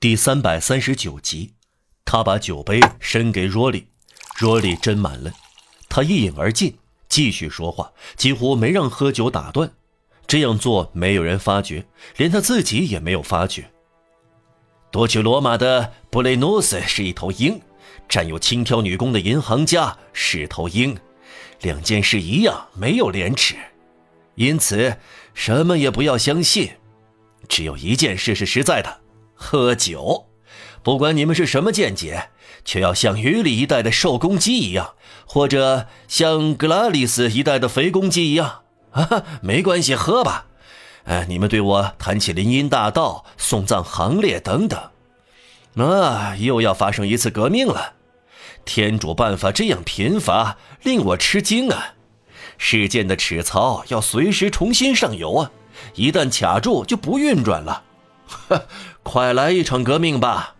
第三百三十九集，他把酒杯伸给若莉，若莉斟满了，他一饮而尽，继续说话，几乎没让喝酒打断。这样做没有人发觉，连他自己也没有发觉。夺取罗马的布雷诺斯是一头鹰，占有轻佻女工的银行家是头鹰，两件事一样没有廉耻，因此什么也不要相信。只有一件事是实在的。喝酒，不管你们是什么见解，却要像鱼里一带的瘦公鸡一样，或者像格拉里斯一带的肥公鸡一样啊，没关系，喝吧。哎，你们对我谈起林荫大道、送葬行列等等，啊，又要发生一次革命了。天主办法这样贫乏，令我吃惊啊！事件的齿槽要随时重新上油啊，一旦卡住就不运转了。呵，快来一场革命吧！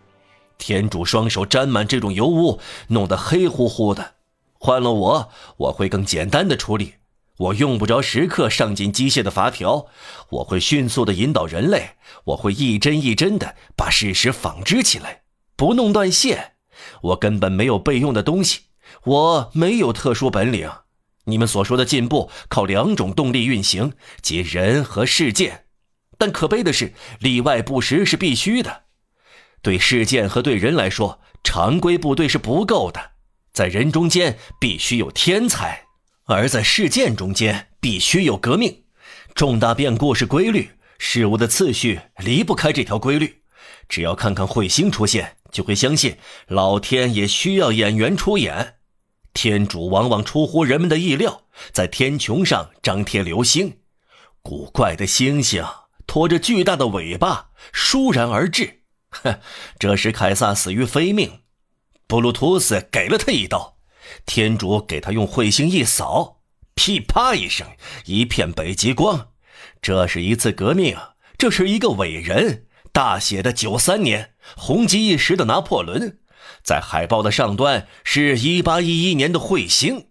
天主双手沾满这种油污，弄得黑乎乎的。换了我，我会更简单的处理。我用不着时刻上紧机械的阀条，我会迅速的引导人类。我会一针一针的把事实纺织起来，不弄断线。我根本没有备用的东西，我没有特殊本领。你们所说的进步，靠两种动力运行，即人和事件。但可悲的是，里外不实是必须的。对事件和对人来说，常规部队是不够的。在人中间必须有天才，而在事件中间必须有革命。重大变故是规律，事物的次序离不开这条规律。只要看看彗星出现，就会相信老天也需要演员出演。天主往往出乎人们的意料，在天穹上张贴流星，古怪的星星。拖着巨大的尾巴倏然而至，这时凯撒死于非命，布鲁图斯给了他一刀，天主给他用彗星一扫，噼啪一声，一片北极光。这是一次革命，这是一个伟人，大写的九三年，红极一时的拿破仑，在海报的上端是一八一一年的彗星，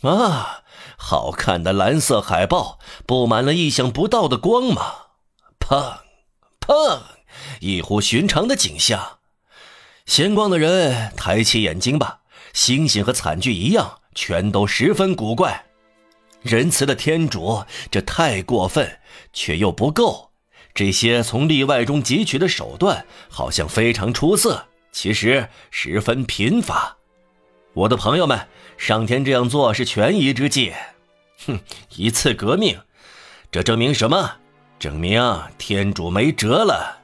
啊，好看的蓝色海报布满了意想不到的光芒。砰，砰！异乎寻常的景象。闲逛的人抬起眼睛吧，星星和惨剧一样，全都十分古怪。仁慈的天主，这太过分，却又不够。这些从例外中汲取的手段，好像非常出色，其实十分贫乏。我的朋友们，上天这样做是权宜之计。哼，一次革命，这证明什么？证明天主没辙了，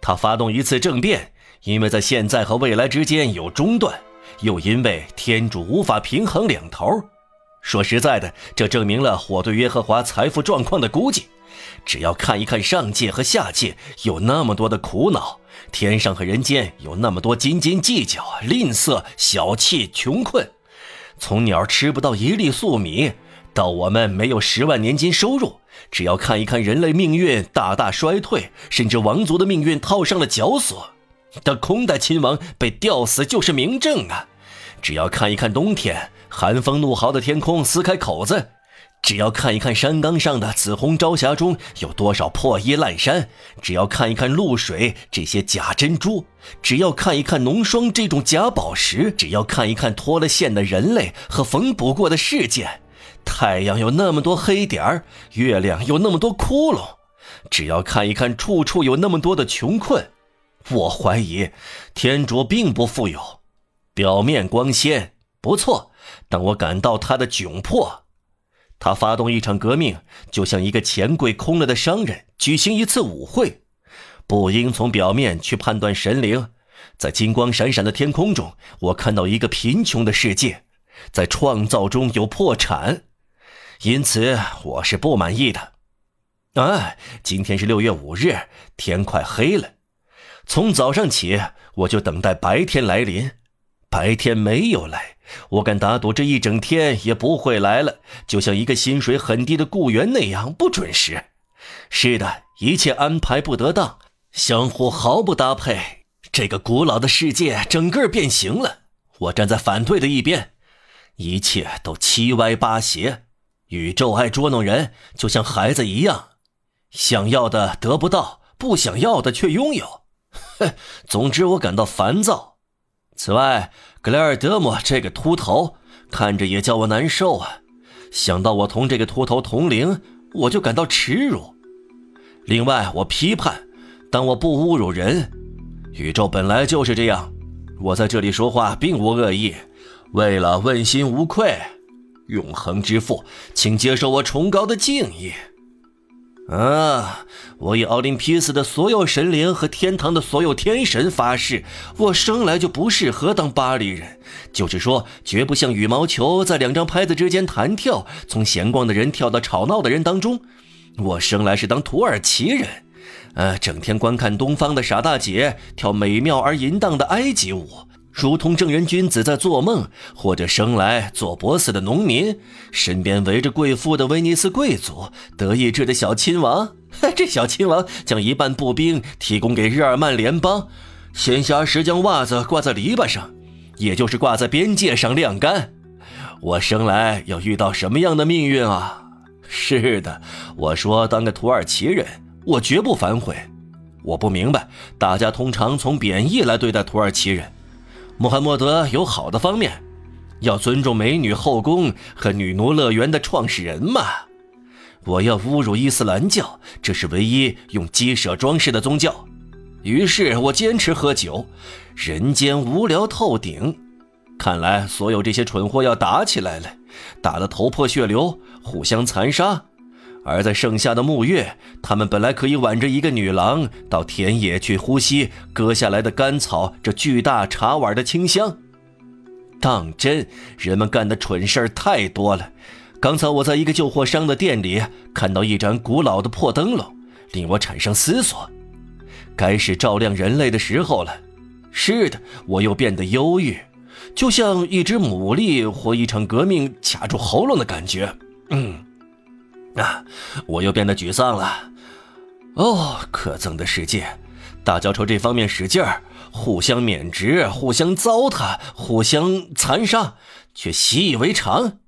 他发动一次政变，因为在现在和未来之间有中断，又因为天主无法平衡两头。说实在的，这证明了我对耶和华财富状况的估计。只要看一看上界和下界有那么多的苦恼，天上和人间有那么多斤斤计较、吝啬、小气、穷困，从鸟吃不到一粒粟米。到我们没有十万年金收入，只要看一看人类命运大大衰退，甚至王族的命运套上了绞索，但空代亲王被吊死就是明证啊！只要看一看冬天寒风怒号的天空撕开口子，只要看一看山岗上的紫红朝霞中有多少破衣烂衫，只要看一看露水这些假珍珠，只要看一看浓霜这种假宝石，只要看一看脱了线的人类和缝补过的世界。太阳有那么多黑点儿，月亮有那么多窟窿，只要看一看，处处有那么多的穷困。我怀疑，天主并不富有，表面光鲜，不错，但我感到他的窘迫。他发动一场革命，就像一个钱柜空了的商人举行一次舞会。不应从表面去判断神灵。在金光闪闪的天空中，我看到一个贫穷的世界，在创造中有破产。因此，我是不满意的。哎，今天是六月五日，天快黑了。从早上起，我就等待白天来临。白天没有来，我敢打赌这一整天也不会来了。就像一个薪水很低的雇员那样不准时。是的，一切安排不得当，相互毫不搭配。这个古老的世界整个变形了。我站在反对的一边，一切都七歪八斜。宇宙爱捉弄人，就像孩子一样，想要的得不到，不想要的却拥有。哼，总之我感到烦躁。此外，格莱尔德姆这个秃头看着也叫我难受啊！想到我同这个秃头同龄，我就感到耻辱。另外，我批判，但我不侮辱人。宇宙本来就是这样。我在这里说话并无恶意，为了问心无愧。永恒之父，请接受我崇高的敬意。啊！我以奥林匹斯的所有神灵和天堂的所有天神发誓，我生来就不适合当巴黎人，就是说，绝不像羽毛球在两张拍子之间弹跳，从闲逛的人跳到吵闹的人当中。我生来是当土耳其人，呃，整天观看东方的傻大姐跳美妙而淫荡的埃及舞。如同正人君子在做梦，或者生来做博斯的农民，身边围着贵妇的威尼斯贵族，德意志的小亲王。这小亲王将一半步兵提供给日耳曼联邦，闲暇时将袜子挂在篱笆上，也就是挂在边界上晾干。我生来要遇到什么样的命运啊？是的，我说当个土耳其人，我绝不反悔。我不明白，大家通常从贬义来对待土耳其人。穆罕默德有好的方面，要尊重美女后宫和女奴乐园的创始人嘛。我要侮辱伊斯兰教，这是唯一用鸡舍装饰的宗教。于是我坚持喝酒。人间无聊透顶，看来所有这些蠢货要打起来了，打得头破血流，互相残杀。而在盛夏的沐月，他们本来可以挽着一个女郎到田野去呼吸割下来的干草，这巨大茶碗的清香。当真，人们干的蠢事儿太多了。刚才我在一个旧货商的店里看到一盏古老的破灯笼，令我产生思索：该是照亮人类的时候了。是的，我又变得忧郁，就像一只牡蛎或一场革命卡住喉咙的感觉。嗯。啊！我又变得沮丧了。哦，可憎的世界！大家朝这方面使劲儿，互相免职，互相糟蹋，互相残杀，却习以为常。